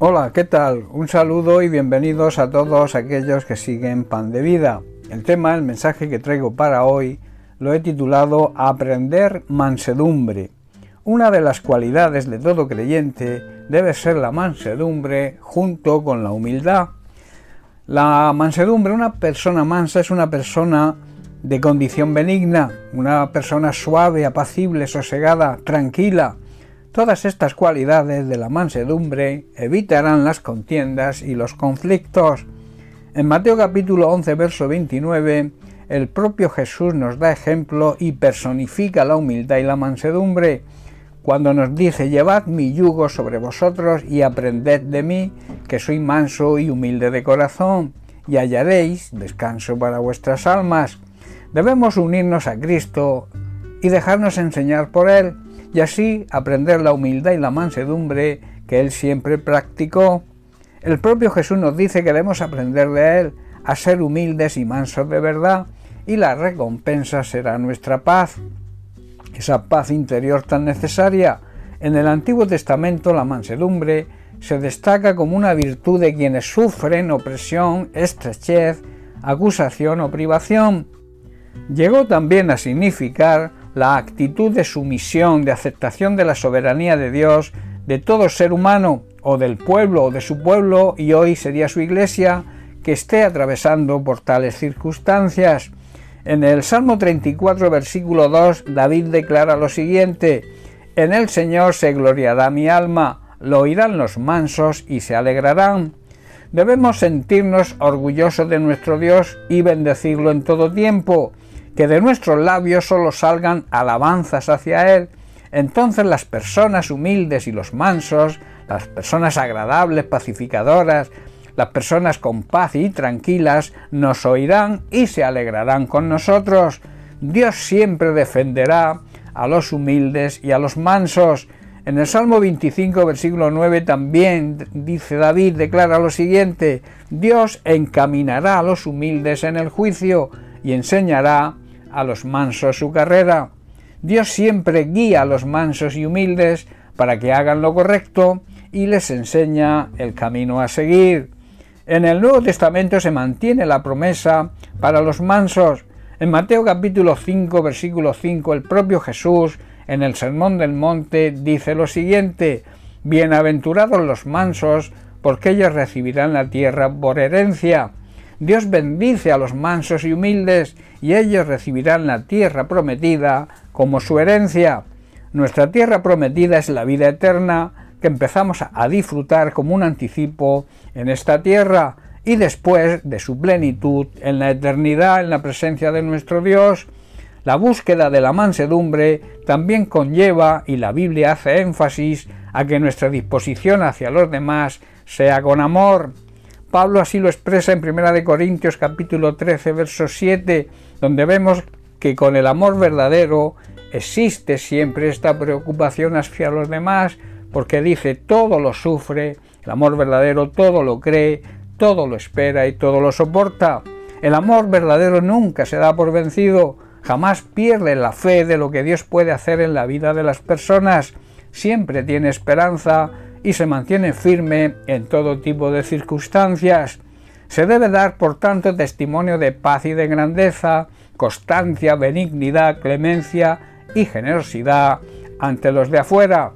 Hola, ¿qué tal? Un saludo y bienvenidos a todos aquellos que siguen Pan de Vida. El tema, el mensaje que traigo para hoy, lo he titulado Aprender mansedumbre. Una de las cualidades de todo creyente debe ser la mansedumbre junto con la humildad. La mansedumbre, una persona mansa es una persona de condición benigna, una persona suave, apacible, sosegada, tranquila, Todas estas cualidades de la mansedumbre evitarán las contiendas y los conflictos. En Mateo capítulo 11, verso 29, el propio Jesús nos da ejemplo y personifica la humildad y la mansedumbre cuando nos dice, llevad mi yugo sobre vosotros y aprended de mí, que soy manso y humilde de corazón, y hallaréis descanso para vuestras almas. Debemos unirnos a Cristo y dejarnos enseñar por Él y así aprender la humildad y la mansedumbre que él siempre practicó. El propio Jesús nos dice que debemos aprender de él a ser humildes y mansos de verdad, y la recompensa será nuestra paz. Esa paz interior tan necesaria. En el Antiguo Testamento la mansedumbre se destaca como una virtud de quienes sufren opresión, estrechez, acusación o privación. Llegó también a significar la actitud de sumisión, de aceptación de la soberanía de Dios, de todo ser humano, o del pueblo o de su pueblo, y hoy sería su iglesia, que esté atravesando por tales circunstancias. En el Salmo 34, versículo 2, David declara lo siguiente, En el Señor se gloriará mi alma, lo oirán los mansos y se alegrarán. Debemos sentirnos orgullosos de nuestro Dios y bendecirlo en todo tiempo que de nuestros labios solo salgan alabanzas hacia Él, entonces las personas humildes y los mansos, las personas agradables, pacificadoras, las personas con paz y tranquilas nos oirán y se alegrarán con nosotros. Dios siempre defenderá a los humildes y a los mansos. En el Salmo 25, versículo 9 también dice David, declara lo siguiente, Dios encaminará a los humildes en el juicio y enseñará a los mansos su carrera. Dios siempre guía a los mansos y humildes para que hagan lo correcto y les enseña el camino a seguir. En el Nuevo Testamento se mantiene la promesa para los mansos. En Mateo capítulo 5, versículo 5, el propio Jesús, en el Sermón del Monte, dice lo siguiente, Bienaventurados los mansos, porque ellos recibirán la tierra por herencia. Dios bendice a los mansos y humildes, y ellos recibirán la tierra prometida como su herencia. Nuestra tierra prometida es la vida eterna que empezamos a disfrutar como un anticipo en esta tierra y después de su plenitud en la eternidad en la presencia de nuestro Dios. La búsqueda de la mansedumbre también conlleva, y la Biblia hace énfasis, a que nuestra disposición hacia los demás sea con amor. Pablo así lo expresa en 1 Corintios capítulo 13, verso 7, donde vemos que con el amor verdadero existe siempre esta preocupación hacia los demás, porque dice todo lo sufre, el amor verdadero todo lo cree, todo lo espera y todo lo soporta. El amor verdadero nunca se da por vencido, jamás pierde la fe de lo que Dios puede hacer en la vida de las personas, siempre tiene esperanza, y se mantiene firme en todo tipo de circunstancias. Se debe dar, por tanto, testimonio de paz y de grandeza, constancia, benignidad, clemencia y generosidad ante los de afuera.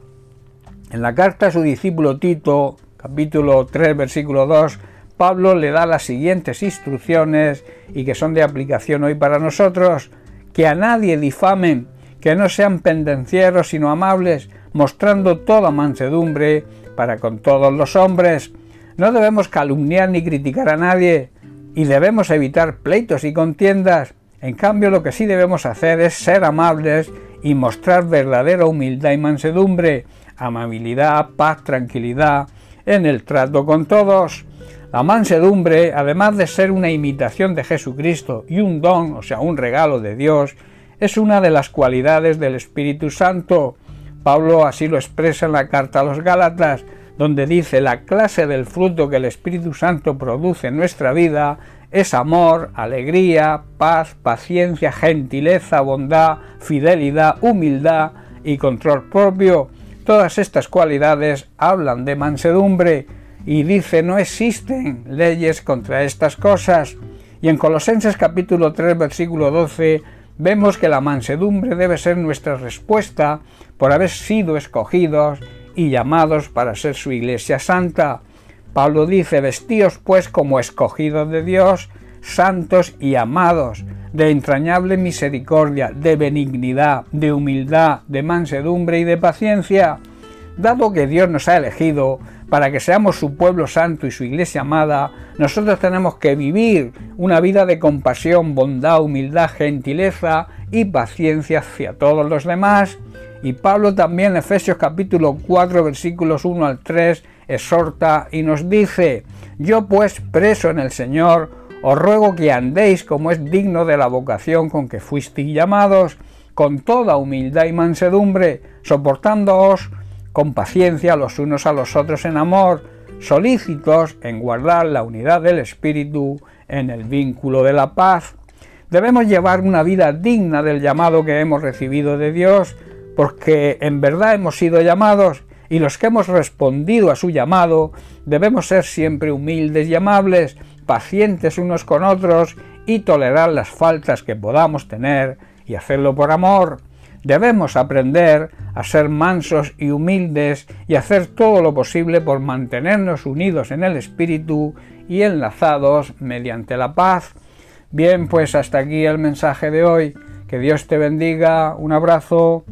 En la carta a su discípulo Tito, capítulo 3, versículo 2, Pablo le da las siguientes instrucciones y que son de aplicación hoy para nosotros, que a nadie difamen, que no sean pendencieros sino amables, mostrando toda mansedumbre para con todos los hombres. No debemos calumniar ni criticar a nadie y debemos evitar pleitos y contiendas. En cambio, lo que sí debemos hacer es ser amables y mostrar verdadera humildad y mansedumbre, amabilidad, paz, tranquilidad en el trato con todos. La mansedumbre, además de ser una imitación de Jesucristo y un don, o sea, un regalo de Dios, es una de las cualidades del Espíritu Santo. Pablo así lo expresa en la carta a los Gálatas, donde dice la clase del fruto que el Espíritu Santo produce en nuestra vida es amor, alegría, paz, paciencia, gentileza, bondad, fidelidad, humildad y control propio. Todas estas cualidades hablan de mansedumbre. y dice no existen leyes contra estas cosas. Y en Colosenses capítulo 3 versículo 12 vemos que la mansedumbre debe ser nuestra respuesta por haber sido escogidos y llamados para ser su iglesia santa. Pablo dice, vestíos pues como escogidos de Dios, santos y amados, de entrañable misericordia, de benignidad, de humildad, de mansedumbre y de paciencia. Dado que Dios nos ha elegido para que seamos su pueblo santo y su iglesia amada, nosotros tenemos que vivir una vida de compasión, bondad, humildad, gentileza y paciencia hacia todos los demás. Y Pablo también en Efesios capítulo 4 versículos 1 al 3 exhorta y nos dice, yo pues preso en el Señor, os ruego que andéis como es digno de la vocación con que fuisteis llamados, con toda humildad y mansedumbre, soportándoos con paciencia los unos a los otros en amor, solícitos en guardar la unidad del Espíritu en el vínculo de la paz. Debemos llevar una vida digna del llamado que hemos recibido de Dios, porque en verdad hemos sido llamados y los que hemos respondido a su llamado debemos ser siempre humildes y amables, pacientes unos con otros y tolerar las faltas que podamos tener y hacerlo por amor. Debemos aprender a ser mansos y humildes y hacer todo lo posible por mantenernos unidos en el espíritu y enlazados mediante la paz. Bien, pues hasta aquí el mensaje de hoy. Que Dios te bendiga. Un abrazo.